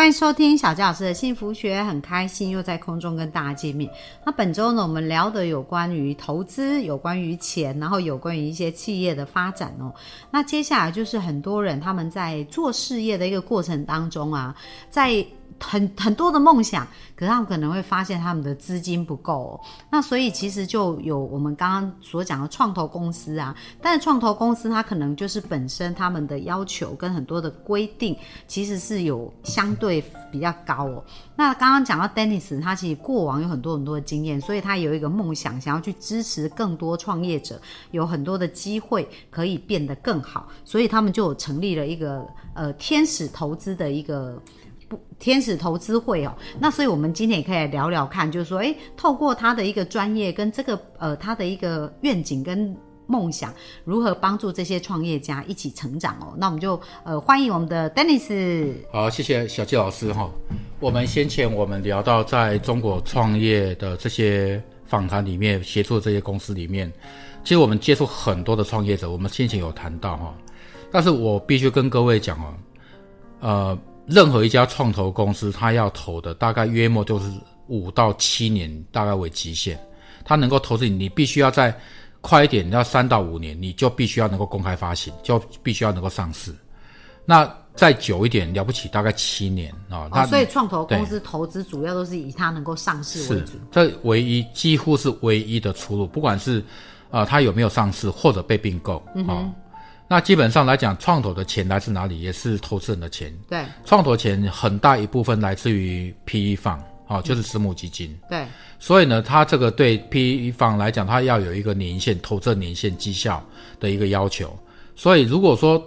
欢迎收听小佳老师的幸福学，很开心又在空中跟大家见面。那本周呢，我们聊的有关于投资，有关于钱，然后有关于一些企业的发展哦。那接下来就是很多人他们在做事业的一个过程当中啊，在很很多的梦想，可是他们可能会发现他们的资金不够、哦，那所以其实就有我们刚刚所讲的创投公司啊，但是创投公司它可能就是本身他们的要求跟很多的规定，其实是有相对比较高哦。那刚刚讲到 Dennis，他其实过往有很多很多的经验，所以他有一个梦想，想要去支持更多创业者，有很多的机会可以变得更好，所以他们就成立了一个呃天使投资的一个。天使投资会哦，那所以我们今天也可以聊聊看，就是说，诶，透过他的一个专业跟这个呃他的一个愿景跟梦想，如何帮助这些创业家一起成长哦？那我们就呃欢迎我们的 Dennis。好，谢谢小季老师哈。我们先前我们聊到在中国创业的这些访谈里面，协助这些公司里面，其实我们接触很多的创业者，我们先前有谈到哈。但是我必须跟各位讲哦，呃。任何一家创投公司，它要投的大概约莫就是五到七年，大概为极限。它能够投资你，你必须要在快一点，要三到五年，你就必须要能够公开发行，就必须要能够上市。那再久一点，了不起，大概七年啊。哦，所以创投公司投资主要都是以它能够上市为主。这唯一几乎是唯一的出路，不管是啊它有没有上市或者被并购啊。那基本上来讲，创投的钱来自哪里？也是投资人的钱。对，创投钱很大一部分来自于 PE 方，啊，就是私募基金。对，所以呢，它这个对 PE 方来讲，它要有一个年限投资年限绩效的一个要求。所以如果说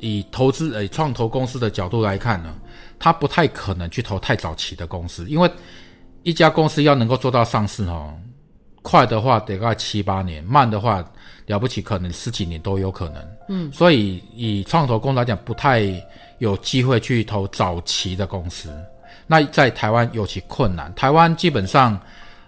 以投资呃创投公司的角度来看呢，它不太可能去投太早期的公司，因为一家公司要能够做到上市哦，快的话得个七八年，慢的话。了不起，可能十几年都有可能。嗯，所以以创投公司来讲，不太有机会去投早期的公司。那在台湾尤其困难。台湾基本上，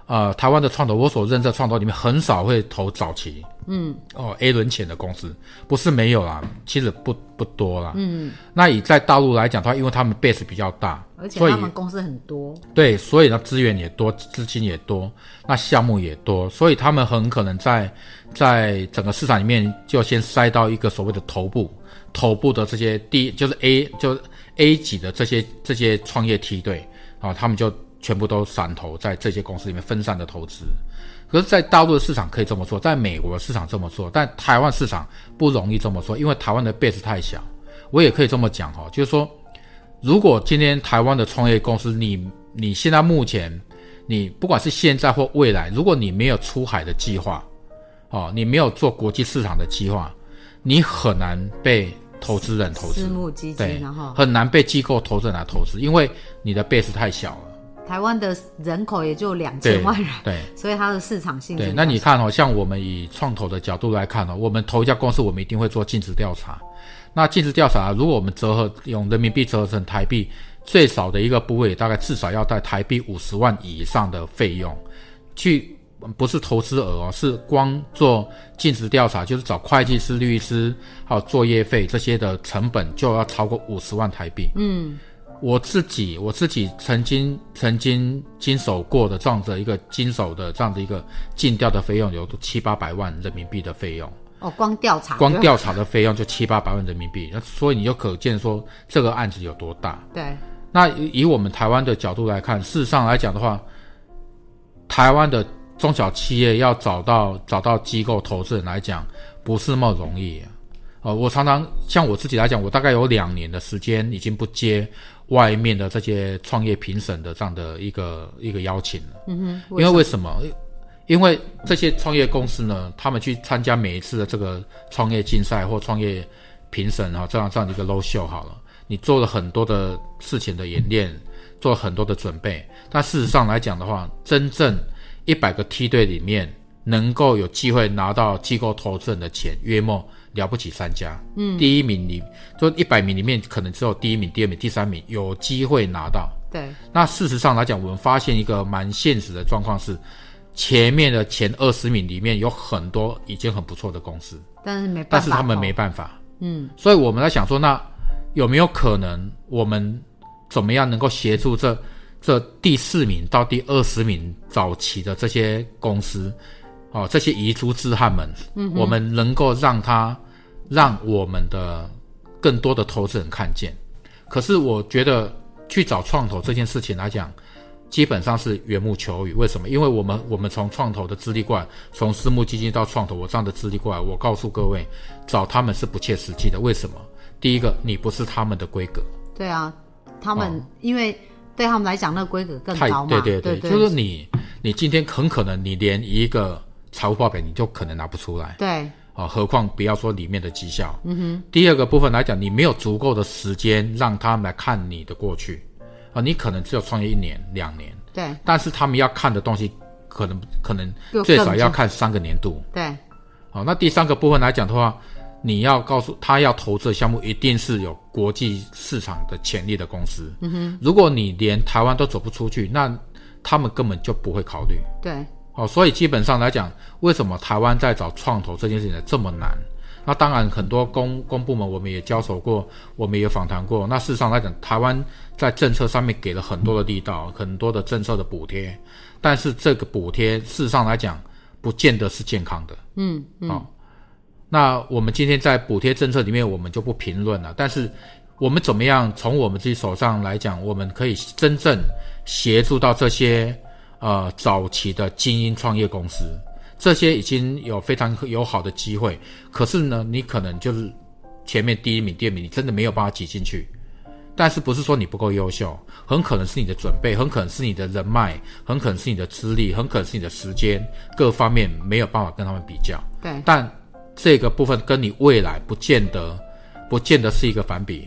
呃，台湾的创投，我所认识的创投里面很少会投早期。嗯，哦，A 轮前的公司不是没有啦，其实不不多啦。嗯，那以在大陆来讲的话，因为他们 base 比较大，而且他们公司很多，对，所以呢资源也多，资金也多，那项目也多，所以他们很可能在在整个市场里面就先塞到一个所谓的头部，头部的这些第就是 A 就 A 级的这些这些创业梯队啊，他们就全部都散投在这些公司里面分散的投资。可是，在大陆的市场可以这么做，在美国的市场这么做，但台湾市场不容易这么做，因为台湾的 base 太小。我也可以这么讲哈，就是说，如果今天台湾的创业公司，你你现在目前，你不管是现在或未来，如果你没有出海的计划，哦，你没有做国际市场的计划，你很难被投资人投资，私募基金，然后很难被机构投资人来投资，因为你的 base 太小了。台湾的人口也就两千万人，对，所以它的市场性。对，那你看哦，像我们以创投的角度来看哦，我们投一家公司，我们一定会做尽职调查。那尽职调查，如果我们折合用人民币折合成台币，最少的一个部位大概至少要在台币五十万以上的费用，去不是投资额哦，是光做尽职调查，就是找会计师、律师还有作业费这些的成本就要超过五十万台币。嗯。我自己，我自己曾经曾经经手过的这样的一个经手的这样的一个尽调的费用有七八百万人民币的费用哦，光调查，光调查的费用就七八百万人民币，那所以你就可见说这个案子有多大。对，那以我们台湾的角度来看，事实上来讲的话，台湾的中小企业要找到找到机构投资人来讲，不是那么容易。呃，我常常像我自己来讲，我大概有两年的时间已经不接。外面的这些创业评审的这样的一个一个邀请了，嗯哼，因为为什么？因为这些创业公司呢，他们去参加每一次的这个创业竞赛或创业评审啊，这样这样的一个 low show 好了，你做了很多的事情的演练，做了很多的准备，但事实上来讲的话，真正一百个梯队里面能够有机会拿到机构投资人的钱，约莫了不起三家，嗯，第一名里就一百名里面可能只有第一名、第二名、第三名有机会拿到。对，那事实上来讲，我们发现一个蛮现实的状况是，前面的前二十名里面有很多已经很不错的公司，但是没办法，但是他们没办法，嗯，所以我们在想说，那有没有可能我们怎么样能够协助这这第四名到第二十名早期的这些公司，哦，这些遗珠之汉们，嗯，我们能够让他让我们的更多的投资人看见。可是我觉得去找创投这件事情来讲，基本上是缘木求鱼。为什么？因为我们我们从创投的资历过来，从私募基金到创投，我这样的资历过来，我告诉各位，找他们是不切实际的。为什么？第一个，你不是他们的规格。对啊，他们、因为对他们来讲，那个规格更高嘛，对对对，就是你你今天很可能你连一个财务报表你就可能拿不出来对啊，何况不要说里面的绩效。嗯哼。第二个部分来讲，你没有足够的时间让他们来看你的过去啊，你可能只有创业一年两年，对但是他们要看的东西可能可能最少要看三个年度。对好，那第三个部分来讲的话，你要告诉他要投资的项目一定是有国际市场的潜力的公司。嗯哼，如果你连台湾都走不出去，那他们根本就不会考虑。对哦，所以基本上来讲，为什么台湾在找创投这件事情这么难？那当然，很多公公部门我们也交手过，我们也访谈过。那事实上来讲，台湾在政策上面给了很多的力道，很多的政策的补贴，但是这个补贴事实上来讲，不见得是健康的。嗯嗯、哦，那我们今天在补贴政策里面，我们就不评论了。但是我们怎么样从我们自己手上来讲，我们可以真正协助到这些呃早期的精英创业公司，这些已经有非常友好的机会。可是呢，你可能就是前面第一名、第二名，你真的没有办法挤进去。但是不是说你不够优秀，很可能是你的准备，很可能是你的人脉，很可能是你的资历，很可能是你的时间，各方面没有办法跟他们比较。对但这个部分跟你未来不见得，不见得是一个反比，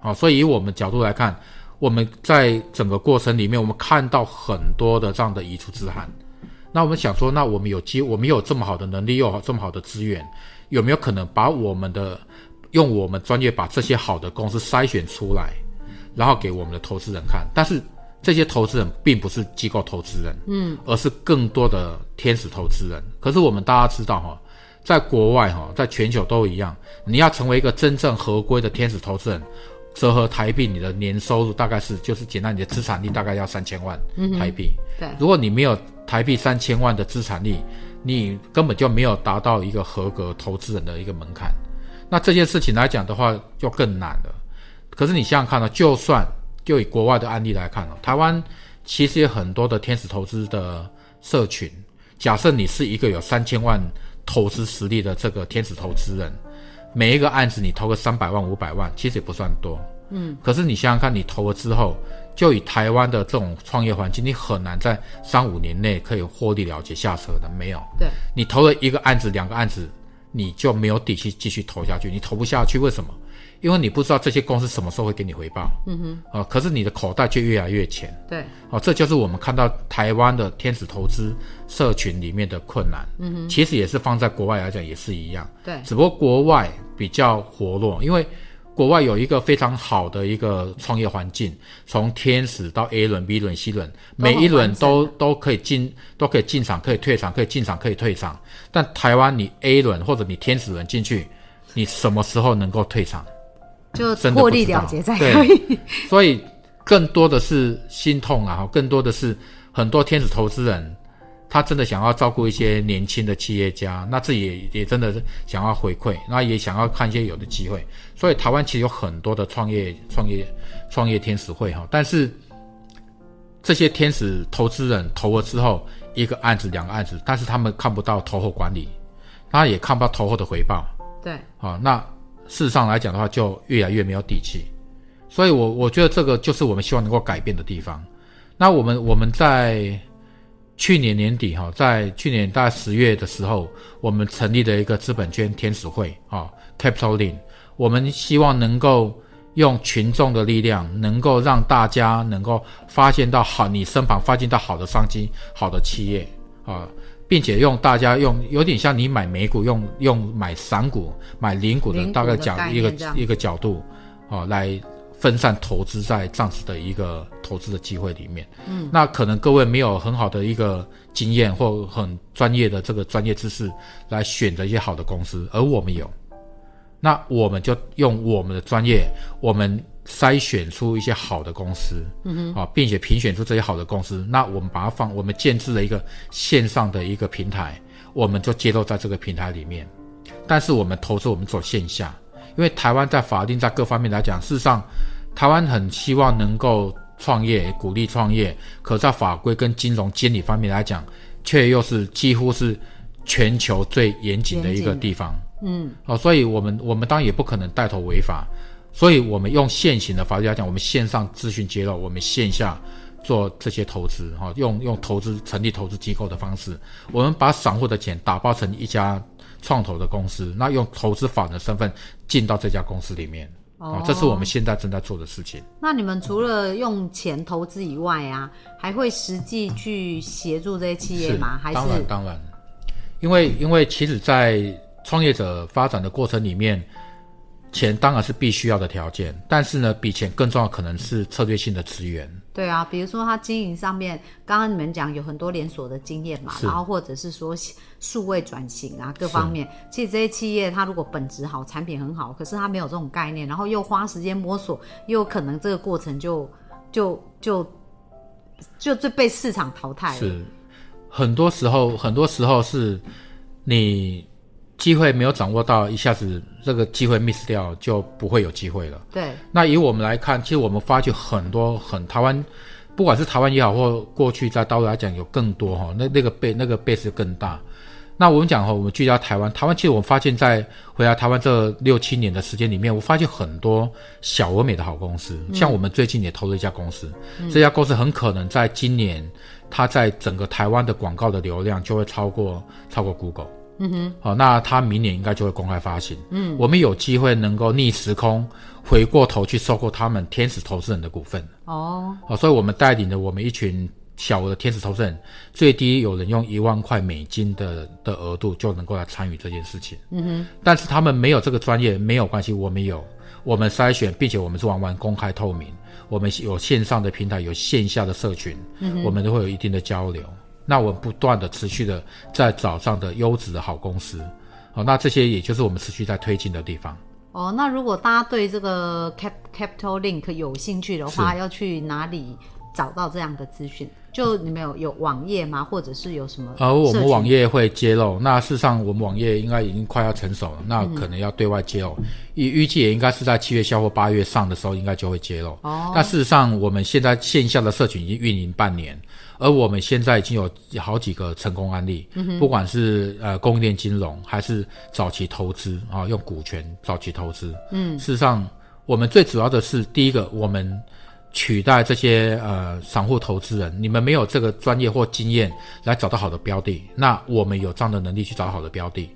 啊，所以以我们角度来看，我们在整个过程里面，我们看到很多的这样的移出之憾。那我们想说，那我们有机，我们有这么好的能力，又有这么好的资源，有没有可能把我们的用我们专业把这些好的公司筛选出来，然后给我们的投资人看？但是这些投资人并不是机构投资人，嗯，而是更多的天使投资人。可是我们大家知道哈，在国外哈，在全球都一样，你要成为一个真正合规的天使投资人，折合台币，你的年收入大概是就是简单，你的资产力大概要三千万台币。对如果你没有台币三千万的资产力，你根本就没有达到一个合格投资人的一个门槛。那这件事情来讲的话，就更难了。可是你想想看呢、就算就以国外的案例来看哦，台湾其实有很多的天使投资的社群。假设你是一个有三千万投资实力的这个天使投资人，每一个案子你投个三百万、五百万，其实也不算多。嗯，可是你想想看，你投了之后，就以台湾的这种创业环境，你很难在三五年内可以获利了结下车的，没有。对你投了一个案子、两个案子，你就没有底气继续投下去，你投不下去，为什么？因为你不知道这些公司什么时候会给你回报。嗯哼。啊、可是你的口袋却越来越浅。对哦，这就是我们看到台湾的天使投资社群里面的困难。嗯哼，其实也是放在国外来讲也是一样，对只不过国外比较活络，因为国外有一个非常好的一个创业环境，从天使到 A 轮、B 轮、C 轮，每一轮完都都可以进，都可以进场，可以退场，可以进场，可以退场。但台湾你 A 轮或者你天使轮进去，你什么时候能够退场？就获利了结才对可以。所以更多的是心痛啊，更多的是很多天使投资人，他真的想要照顾一些年轻的企业家，那自己也也真的是想要回馈，那也想要看一些有的机会。所以台湾其实有很多的创业、创业、创业天使会哈，但是这些天使投资人投了之后，一个案子、两个案子，但是他们看不到投后管理，他也看不到投后的回报。对啊，那事实上来讲的话，就越来越没有底气。所以我我觉得这个就是我们希望能够改变的地方。那我们我们在去年年底哈，在去年大概十月的时候，我们成立了一个资本圈天使会啊，Capital Link。我们希望能够用群众的力量，能够让大家能够发现到好，你身旁发现到好的商机、好的企业啊，并且用大家用有点像你买美股用用买散股、买零股的大概的概角一个一个角度，哦，来分散投资在这样子的一个投资的机会里面。嗯，那可能各位没有很好的一个经验或很专业的这个专业知识来选择一些好的公司，而我们有，那我们就用我们的专业，我们筛选出一些好的公司，嗯哼，啊，并且评选出这些好的公司，那我们把它放，我们建制了一个线上的一个平台，我们就接入在这个平台里面。但是我们投资我们走线下，因为台湾在法定在各方面来讲，事实上台湾很希望能够创业，鼓励创业，可在法规跟金融监理方面来讲，却又是几乎是全球最严谨的一个地方。嗯，哦，所以我们我们当然也不可能带头违法，所以我们用现行的法律来讲，我们线上资讯揭露，我们线下做这些投资，哈、用用投资成立投资机构的方式，我们把散户的钱打包成一家创投的公司，那用投资法人的身份进到这家公司里面。哦，这是我们现在正在做的事情。那你们除了用钱投资以外啊，还会实际去协助这些企业吗？还是当然当然，因为因为其实，在创业者发展的过程里面，钱当然是必须要的条件，但是呢，比钱更重要可能是策略性的资源。对啊，比如说它经营上面，刚刚你们讲有很多连锁的经验嘛，然后或者是说数位转型啊各方面，其实这些企业它如果本质好，产品很好，可是它没有这种概念，然后又花时间摸索，又可能这个过程就就就就就被市场淘汰了。是，很多时候，很多时候是你机会没有掌握到，一下子这个机会 miss 掉，就不会有机会了。对，那以我们来看，其实我们发觉很多很台湾，不管是台湾也好，或过去在大陆来讲有更多哈，那那个背那个 base 更大。那我们讲哈，我们聚焦台湾，台湾其实我们发现，在回来台湾这六七年的时间里面，我发现很多小而美的好公司，像我们最近也投了一家公司，这家公司很可能在今年，它在整个台湾的广告的流量就会超过超过 Google。嗯哼，好，那它明年应该就会公开发行。嗯，我们有机会能够逆时空回过头去收购他们天使投资人的股份。哦，好，所以我们带领了我们一群小额的天使投资人，最低有人用一万块美金的的额度就能够来参与这件事情。嗯哼，但是他们没有这个专业没有关系，我们有，我们筛选，并且我们是完完公开透明，我们有线上的平台，有线下的社群，嗯、我们都会有一定的交流。那我们不断的持续的在找上的优质的好公司，好，那这些也就是我们持续在推进的地方。哦，那如果大家对这个 Cap Capital Link 有兴趣的话，要去哪里找到这样的资讯？就你们有有网页吗？或者是有什么？呃，我们网页会揭露。那事实上，我们网页应该已经快要成熟了，那可能要对外揭露。预预计也应该是在七月下或八月上的时候，应该就会揭露。哦，但事实上，我们现在线下的社群已经运营半年，而我们现在已经有好几个成功案例，不管是呃供应链金融，还是早期投资啊，用股权早期投资。嗯，事实上，我们最主要的是第一个，我们。取代这些呃散户投资人，你们没有这个专业或经验来找到好的标的，那我们有这样的能力去找到好的标的。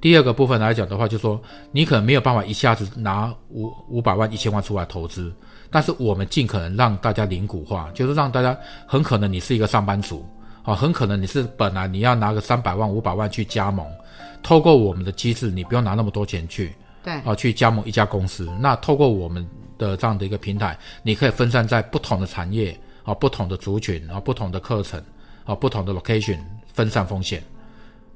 第二个部分来讲的话，就是说你可能没有办法一下子拿五五百万、一千万出来投资，但是我们尽可能让大家零股化，就是让大家很可能你是一个上班族啊，很可能你是本来你要拿个三百万、五百万去加盟，透过我们的机制，你不用拿那么多钱去，对，啊，去加盟一家公司，那透过我们。的这样的一个平台，你可以分散在不同的产业啊、不同的族群啊、不同的课程啊、不同的 location，分散风险。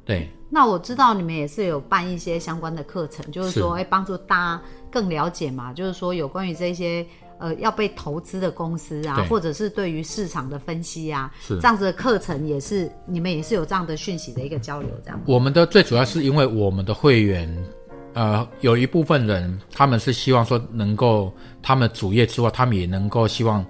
对，那我知道你们也是有办一些相关的课程，就是说，哎，帮助大家更了解嘛，就是说有关于这些呃要被投资的公司啊，或者是对于市场的分析啊，这样子的课程也是你们也是有这样的讯息的一个交流，这样。我们的最主要是因为我们的会员。呃，有一部分人，他们是希望说能够，他们主业之外，他们也能够希望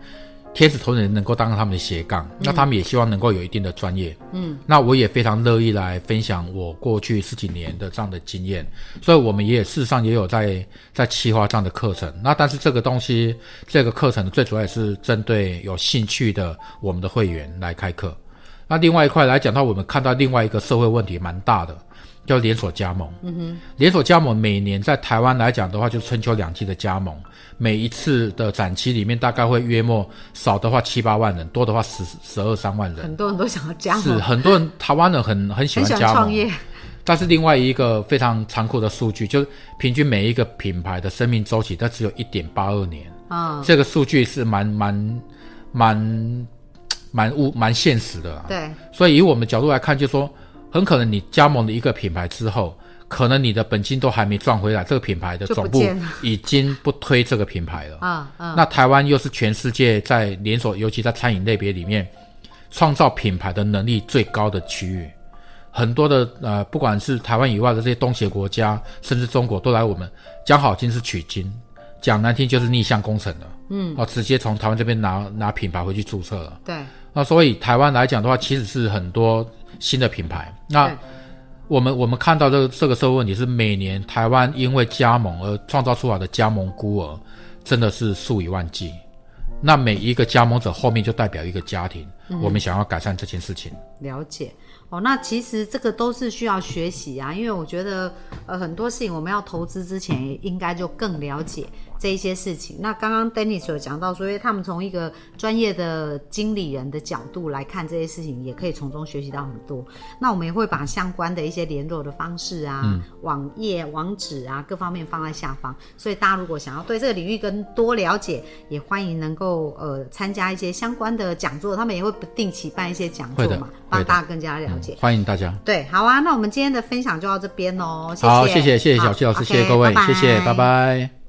天使投资人能够当他们的斜杠，那他们也希望能够有一定的专业。嗯，那我也非常乐意来分享我过去十几年的这样的经验，所以我们也事实上也有在在企划这样的课程。那但是这个东西，这个课程最主要也是针对有兴趣的我们的会员来开课。那另外一块来讲到，我们看到另外一个社会问题蛮大的。叫连锁加盟。嗯哼，连锁加盟每年在台湾来讲的话，就是春秋两季的加盟，每一次的展期里面大概会约莫少的话七八万人，多的话十十二三万人。很多人都想要加盟，是很多人台湾人很很喜欢欢加盟创业。但是另外一个非常残酷的数据，就是平均每一个品牌的生命周期，它只有一点八二年。嗯，这个数据是蛮蛮蛮蛮物蛮现实的啦。对，所以以我们角度来看，就说很可能你加盟了一个品牌之后，可能你的本金都还没赚回来，这个品牌的总部已经不推这个品牌了。啊啊，那台湾又是全世界在连锁，尤其在餐饮类别里面，创造品牌的能力最高的区域。很多的呃，不管是台湾以外的这些东协国家，甚至中国，都来我们讲好听是取经，讲难听就是逆向工程了。嗯，哦，直接从台湾这边拿拿品牌回去注册了。对，那所以台湾来讲的话，其实是很多新的品牌。那我们我们看到这个这个社会问题是，每年台湾因为加盟而创造出来的加盟孤儿，真的是数以万计。那每一个加盟者后面就代表一个家庭，我们想要改善这件事情。了解哦，那其实这个都是需要学习啊，因为我觉得呃很多事情我们要投资之前，应该就更了解这一些事情。那刚刚 Dennis 有讲到所以他们从一个专业的经理人的角度来看这些事情，也可以从中学习到很多。那我们也会把相关的一些联络的方式啊、网页、网址啊各方面放在下方，所以大家如果想要对这个领域更多了解，也欢迎能够呃参加一些相关的讲座，他们也会不定期办一些讲座嘛，帮大家更加了解。欢迎大家。对，好啊，那我们今天的分享就到这边喽，谢谢，好，谢谢谢谢小七老师，谢谢各位，谢谢，拜拜。